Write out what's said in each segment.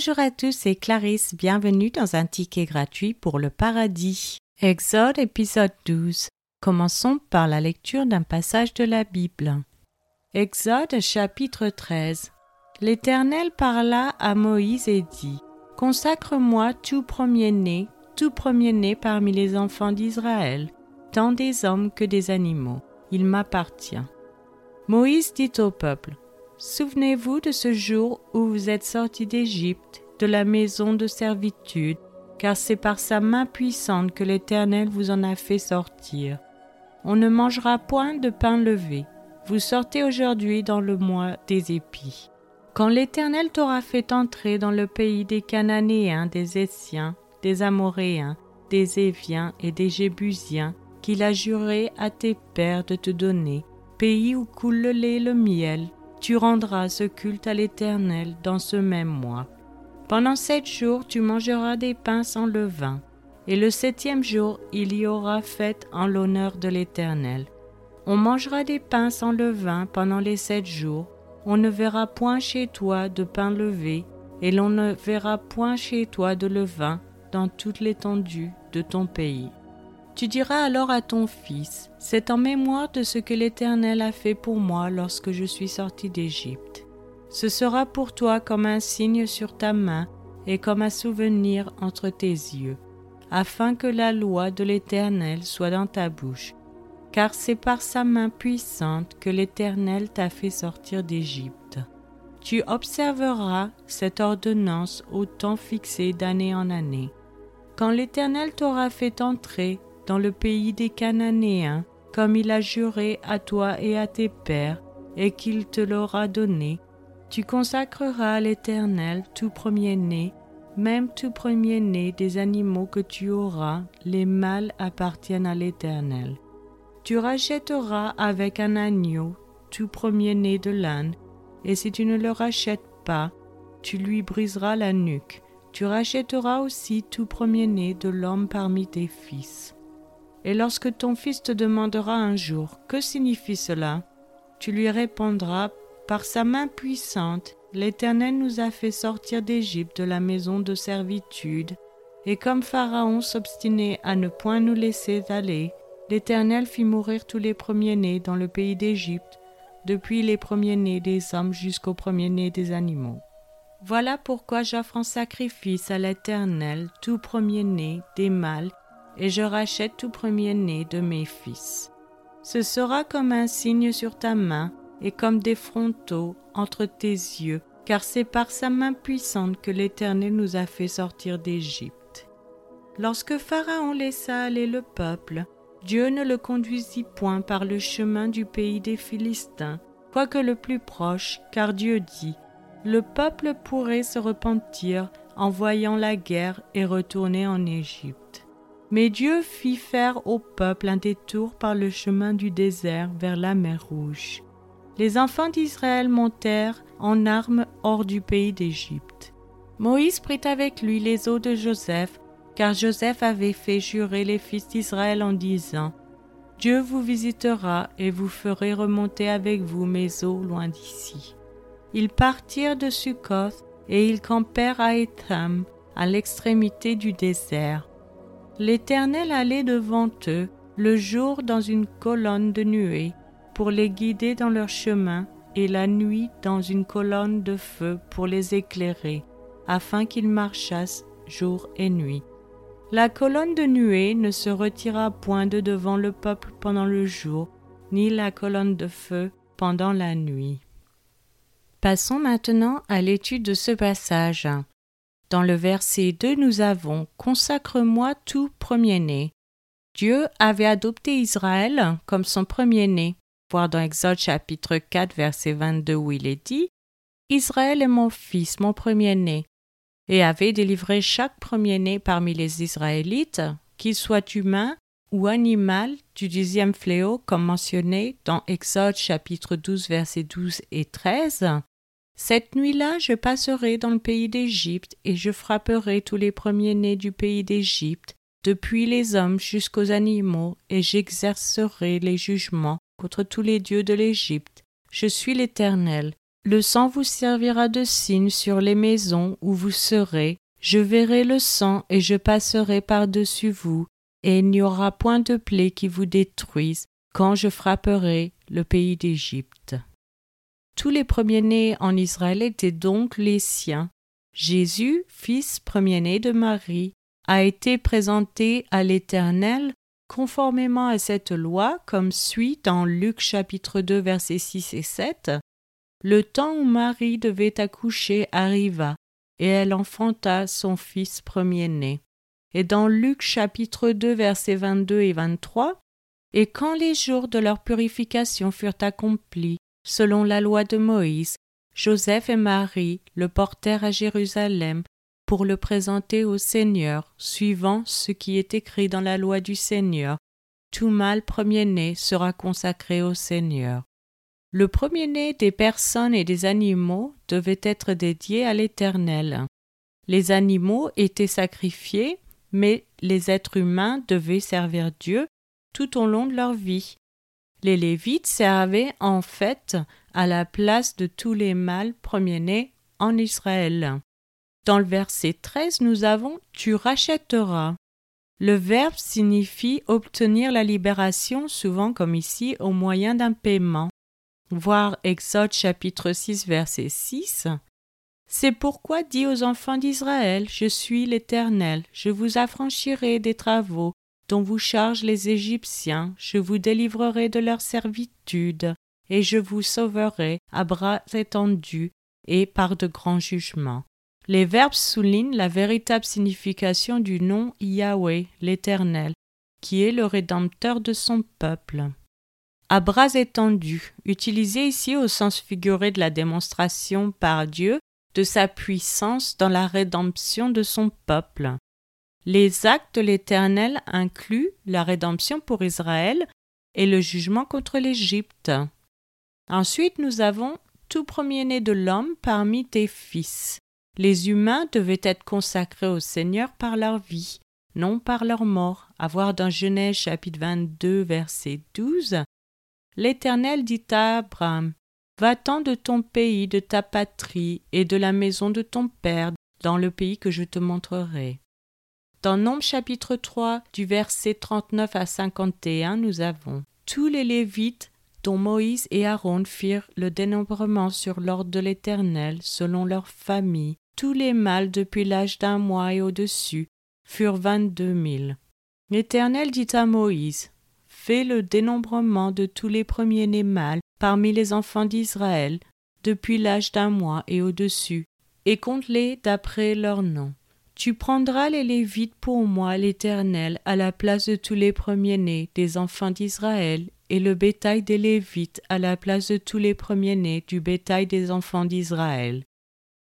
Bonjour à tous, c'est Clarisse. Bienvenue dans un ticket gratuit pour le paradis. Exode épisode 12. Commençons par la lecture d'un passage de la Bible. Exode chapitre 13. L'Éternel parla à Moïse et dit Consacre-moi tout premier-né, tout premier-né parmi les enfants d'Israël, tant des hommes que des animaux. Il m'appartient. Moïse dit au peuple Souvenez-vous de ce jour où vous êtes sortis d'Égypte, de la maison de servitude, car c'est par sa main puissante que l'Éternel vous en a fait sortir. On ne mangera point de pain levé. Vous sortez aujourd'hui dans le mois des épis. Quand l'Éternel t'aura fait entrer dans le pays des Cananéens, des Essiens, des Amoréens, des Éviens et des Jébusiens, qu'il a juré à tes pères de te donner, pays où coule le lait et le miel, tu rendras ce culte à l'Éternel dans ce même mois. Pendant sept jours tu mangeras des pains sans levain, et le septième jour il y aura fête en l'honneur de l'Éternel. On mangera des pains sans levain pendant les sept jours, on ne verra point chez toi de pain levé, et l'on ne verra point chez toi de levain dans toute l'étendue de ton pays. Tu diras alors à ton fils, C'est en mémoire de ce que l'Éternel a fait pour moi lorsque je suis sorti d'Égypte. Ce sera pour toi comme un signe sur ta main et comme un souvenir entre tes yeux, afin que la loi de l'Éternel soit dans ta bouche, car c'est par sa main puissante que l'Éternel t'a fait sortir d'Égypte. Tu observeras cette ordonnance au temps fixé d'année en année. Quand l'Éternel t'aura fait entrer dans le pays des Cananéens, comme il a juré à toi et à tes pères, et qu'il te l'aura donné. Tu consacreras à l'Éternel tout premier-né, même tout premier-né des animaux que tu auras, les mâles appartiennent à l'Éternel. Tu rachèteras avec un agneau tout premier-né de l'âne, et si tu ne le rachètes pas, tu lui briseras la nuque. Tu rachèteras aussi tout premier-né de l'homme parmi tes fils. Et lorsque ton fils te demandera un jour Que signifie cela? Tu lui répondras Par sa main puissante, l'Éternel nous a fait sortir d'Égypte de la maison de servitude, et comme Pharaon s'obstinait à ne point nous laisser aller, l'Éternel fit mourir tous les premiers-nés dans le pays d'Égypte, depuis les premiers-nés des hommes jusqu'aux premiers-nés des animaux. Voilà pourquoi j'offre en sacrifice à l'Éternel tout premier-né des mâles et je rachète tout premier-né de mes fils. Ce sera comme un signe sur ta main et comme des frontaux entre tes yeux, car c'est par sa main puissante que l'Éternel nous a fait sortir d'Égypte. Lorsque Pharaon laissa aller le peuple, Dieu ne le conduisit point par le chemin du pays des Philistins, quoique le plus proche, car Dieu dit, Le peuple pourrait se repentir en voyant la guerre et retourner en Égypte. Mais Dieu fit faire au peuple un détour par le chemin du désert vers la mer Rouge. Les enfants d'Israël montèrent en armes hors du pays d'Égypte. Moïse prit avec lui les eaux de Joseph, car Joseph avait fait jurer les fils d'Israël en disant Dieu vous visitera et vous ferez remonter avec vous mes eaux loin d'ici. Ils partirent de Succoth et ils campèrent à Etham, à l'extrémité du désert. L'Éternel allait devant eux le jour dans une colonne de nuée pour les guider dans leur chemin et la nuit dans une colonne de feu pour les éclairer, afin qu'ils marchassent jour et nuit. La colonne de nuée ne se retira point de devant le peuple pendant le jour, ni la colonne de feu pendant la nuit. Passons maintenant à l'étude de ce passage. Dans le verset 2, nous avons Consacre-moi tout premier-né. Dieu avait adopté Israël comme son premier-né. Voir dans Exode chapitre 4, verset 22 où il est dit Israël est mon fils, mon premier-né, et avait délivré chaque premier-né parmi les Israélites, qu'il soit humain ou animal, du dixième fléau, comme mentionné dans Exode chapitre 12, verset 12 et 13, cette nuit-là, je passerai dans le pays d'Égypte, et je frapperai tous les premiers-nés du pays d'Égypte, depuis les hommes jusqu'aux animaux, et j'exercerai les jugements contre tous les dieux de l'Égypte. Je suis l'Éternel. Le sang vous servira de signe sur les maisons où vous serez. Je verrai le sang et je passerai par-dessus vous, et il n'y aura point de plaie qui vous détruise quand je frapperai le pays d'Égypte. Tous les premiers-nés en Israël étaient donc les siens. Jésus, fils premier-né de Marie, a été présenté à l'Éternel conformément à cette loi, comme suit dans Luc chapitre 2 versets 6 et 7. Le temps où Marie devait accoucher arriva, et elle enfanta son fils premier-né. Et dans Luc chapitre 2 versets 22 et 23, Et quand les jours de leur purification furent accomplis, selon la loi de Moïse, Joseph et Marie le portèrent à Jérusalem pour le présenter au Seigneur, suivant ce qui est écrit dans la loi du Seigneur. Tout mâle premier-né sera consacré au Seigneur. Le premier-né des personnes et des animaux devait être dédié à l'Éternel. Les animaux étaient sacrifiés, mais les êtres humains devaient servir Dieu tout au long de leur vie. Les Lévites servaient en fait à la place de tous les mâles premiers-nés en Israël. Dans le verset 13, nous avons Tu rachèteras. Le verbe signifie obtenir la libération, souvent comme ici, au moyen d'un paiement. Voir Exode chapitre 6 verset 6. C'est pourquoi dit aux enfants d'Israël, Je suis l'Éternel, je vous affranchirai des travaux dont vous chargent les Égyptiens, je vous délivrerai de leur servitude, et je vous sauverai à bras étendus et par de grands jugements. Les verbes soulignent la véritable signification du nom Yahweh, l'Éternel, qui est le Rédempteur de son peuple. À bras étendus, utilisé ici au sens figuré de la démonstration par Dieu de sa puissance dans la rédemption de son peuple. Les actes de l'Éternel incluent la rédemption pour Israël et le jugement contre l'Égypte. Ensuite, nous avons tout premier-né de l'homme parmi tes fils. Les humains devaient être consacrés au Seigneur par leur vie, non par leur mort. À voir dans Genèse chapitre 22 verset 12. L'Éternel dit à Abraham Va-t'en de ton pays, de ta patrie et de la maison de ton père, dans le pays que je te montrerai. Dans Nombre chapitre 3, du verset 39 à 51, nous avons Tous les Lévites dont Moïse et Aaron firent le dénombrement sur l'ordre de l'Éternel selon leur famille, tous les mâles depuis l'âge d'un mois et au-dessus, furent vingt-deux mille. L'Éternel dit à Moïse Fais le dénombrement de tous les premiers-nés mâles parmi les enfants d'Israël, depuis l'âge d'un mois et au-dessus, et compte-les d'après leur nom. Tu prendras les Lévites pour moi, l'Éternel, à la place de tous les premiers-nés des enfants d'Israël, et le bétail des Lévites à la place de tous les premiers-nés du bétail des enfants d'Israël.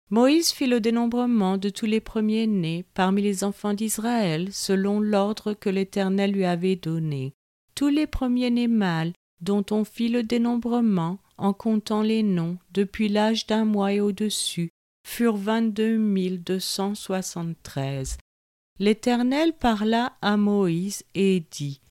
Moïse fit le dénombrement de tous les premiers-nés parmi les enfants d'Israël, selon l'ordre que l'Éternel lui avait donné. Tous les premiers-nés mâles, dont on fit le dénombrement, en comptant les noms, depuis l'âge d'un mois et au-dessus, furent vingt-deux mille deux cent soixante-treize. L'Éternel parla à Moïse et dit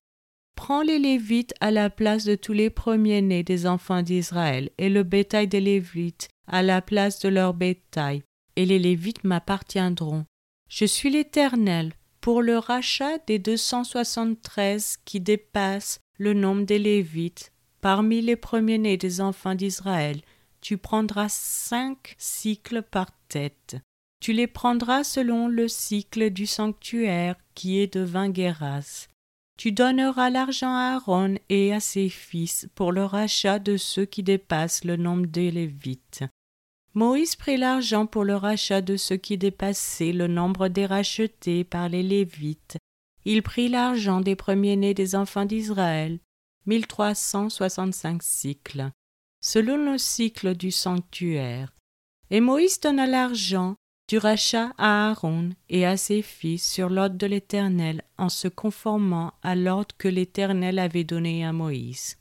Prends les Lévites à la place de tous les premiers-nés des enfants d'Israël, et le bétail des Lévites à la place de leur bétail, et les Lévites m'appartiendront. Je suis l'Éternel, pour le rachat des deux cent soixante-treize qui dépassent le nombre des Lévites, parmi les premiers-nés des enfants d'Israël, tu prendras cinq cycles par tête. Tu les prendras selon le cycle du sanctuaire qui est de vingt guéras. Tu donneras l'argent à Aaron et à ses fils pour le rachat de ceux qui dépassent le nombre des Lévites. Moïse prit l'argent pour le rachat de ceux qui dépassaient le nombre des rachetés par les Lévites. Il prit l'argent des premiers-nés des enfants d'Israël, mille trois cent soixante-cinq cycles selon le cycle du sanctuaire. Et Moïse donna l'argent du rachat à Aaron et à ses fils sur l'ordre de l'Éternel en se conformant à l'ordre que l'Éternel avait donné à Moïse.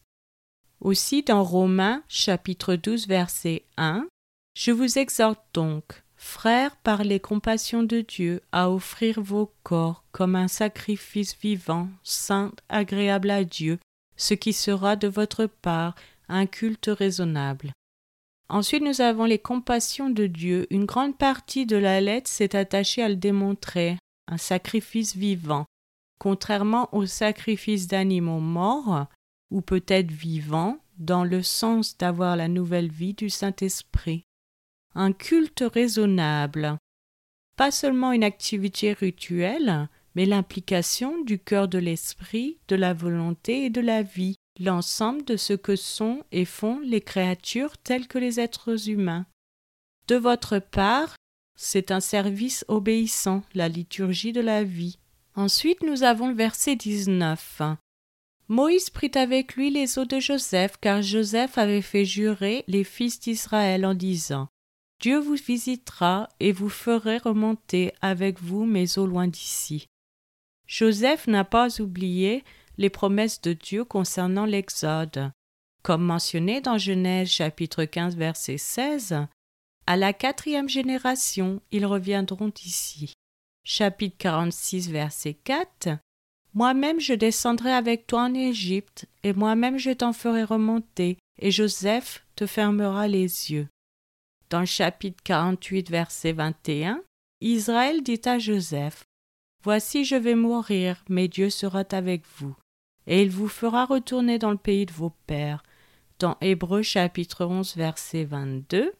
Aussi dans Romains chapitre 12 verset 1, Je vous exhorte donc, frères, par les compassions de Dieu, à offrir vos corps comme un sacrifice vivant, saint, agréable à Dieu, ce qui sera de votre part un culte raisonnable. Ensuite, nous avons les compassions de Dieu. Une grande partie de la lettre s'est attachée à le démontrer, un sacrifice vivant. Contrairement au sacrifice d'animaux morts, ou peut-être vivants, dans le sens d'avoir la nouvelle vie du Saint-Esprit. Un culte raisonnable. Pas seulement une activité rituelle, mais l'implication du cœur de l'esprit, de la volonté et de la vie, l'ensemble de ce que sont et font les créatures telles que les êtres humains. De votre part, c'est un service obéissant, la liturgie de la vie. Ensuite, nous avons le verset 19. Moïse prit avec lui les os de Joseph, car Joseph avait fait jurer les fils d'Israël en disant Dieu vous visitera et vous ferai remonter avec vous mes eaux loin d'ici. Joseph n'a pas oublié les promesses de Dieu concernant l'Exode. Comme mentionné dans Genèse chapitre 15 verset 16, à la quatrième génération, ils reviendront ici. Chapitre 46 verset 4 moi-même je descendrai avec toi en Égypte, et moi-même je t'en ferai remonter, et Joseph te fermera les yeux. Dans le chapitre 48, verset 21, Israël dit à Joseph Voici, je vais mourir, mais Dieu sera avec vous, et il vous fera retourner dans le pays de vos pères. Dans Hébreux chapitre 11, verset 22,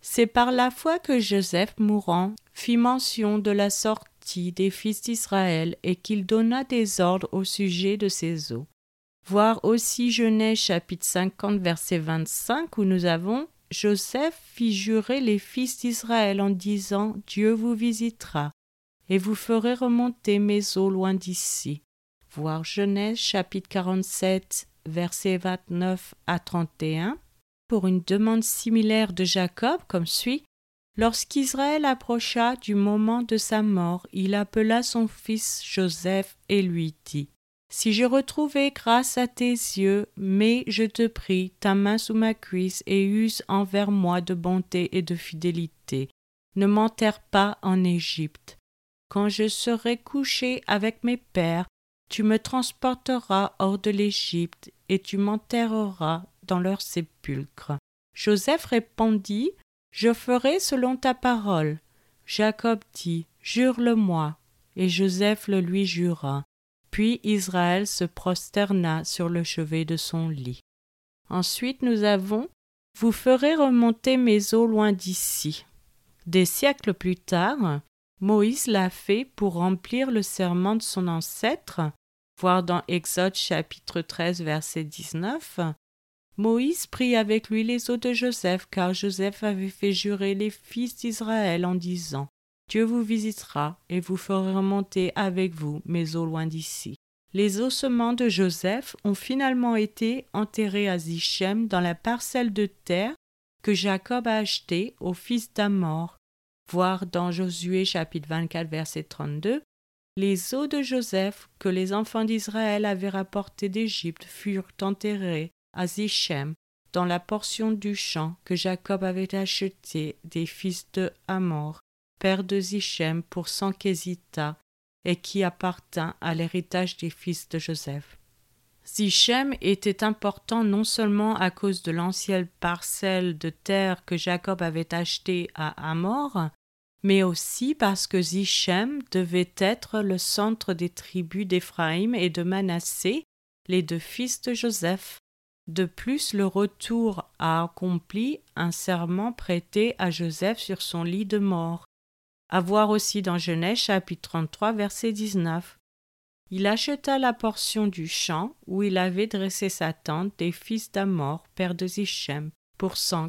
c'est par la foi que Joseph mourant fit mention de la sorte des fils d'Israël et qu'il donna des ordres au sujet de ses eaux. Voir aussi Genèse chapitre 50 verset 25 où nous avons Joseph fit jurer les fils d'Israël en disant Dieu vous visitera et vous ferez remonter mes eaux loin d'ici. Voir Genèse chapitre 47 verset 29 à 31 pour une demande similaire de Jacob comme suit Lorsqu'Israël approcha du moment de sa mort, il appela son fils Joseph et lui dit Si j'ai retrouvé grâce à tes yeux, mets, je te prie, ta main sous ma cuisse et use envers moi de bonté et de fidélité. Ne m'enterre pas en Égypte. Quand je serai couché avec mes pères, tu me transporteras hors de l'Égypte et tu m'enterreras dans leur sépulcre. Joseph répondit je ferai selon ta parole. Jacob dit, Jure-le-moi. Et Joseph le lui jura. Puis Israël se prosterna sur le chevet de son lit. Ensuite nous avons Vous ferez remonter mes eaux loin d'ici. Des siècles plus tard, Moïse l'a fait pour remplir le serment de son ancêtre, voir dans Exode chapitre 13 verset 19, Moïse prit avec lui les os de Joseph, car Joseph avait fait jurer les fils d'Israël en disant Dieu vous visitera et vous fera remonter avec vous mes eaux loin d'ici. Les ossements de Joseph ont finalement été enterrés à Zichem dans la parcelle de terre que Jacob a achetée au fils d'Amor. Voir dans Josué chapitre 24 verset 32 les os de Joseph que les enfants d'Israël avaient rapportés d'Égypte furent enterrés à Zichem, dans la portion du champ que Jacob avait acheté des fils de Hamor, père de Zichem, pour quesita, et qui appartint à l'héritage des fils de Joseph. Zichem était important non seulement à cause de l'ancienne parcelle de terre que Jacob avait achetée à Hamor, mais aussi parce que Zichem devait être le centre des tribus d'Éphraïm et de Manassé, les deux fils de Joseph, de plus, le retour a accompli un serment prêté à Joseph sur son lit de mort. À voir aussi dans Genèse chapitre 33 verset 19. Il acheta la portion du champ où il avait dressé sa tente des fils d'Amor, père de Zichem, pour cent.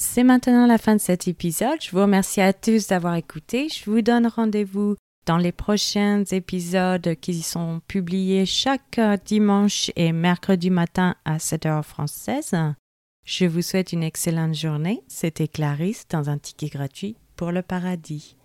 C'est maintenant la fin de cet épisode. Je vous remercie à tous d'avoir écouté. Je vous donne rendez-vous dans les prochains épisodes qui sont publiés chaque dimanche et mercredi matin à 7 heures française. Je vous souhaite une excellente journée. C'était Clarisse dans un ticket gratuit pour le paradis.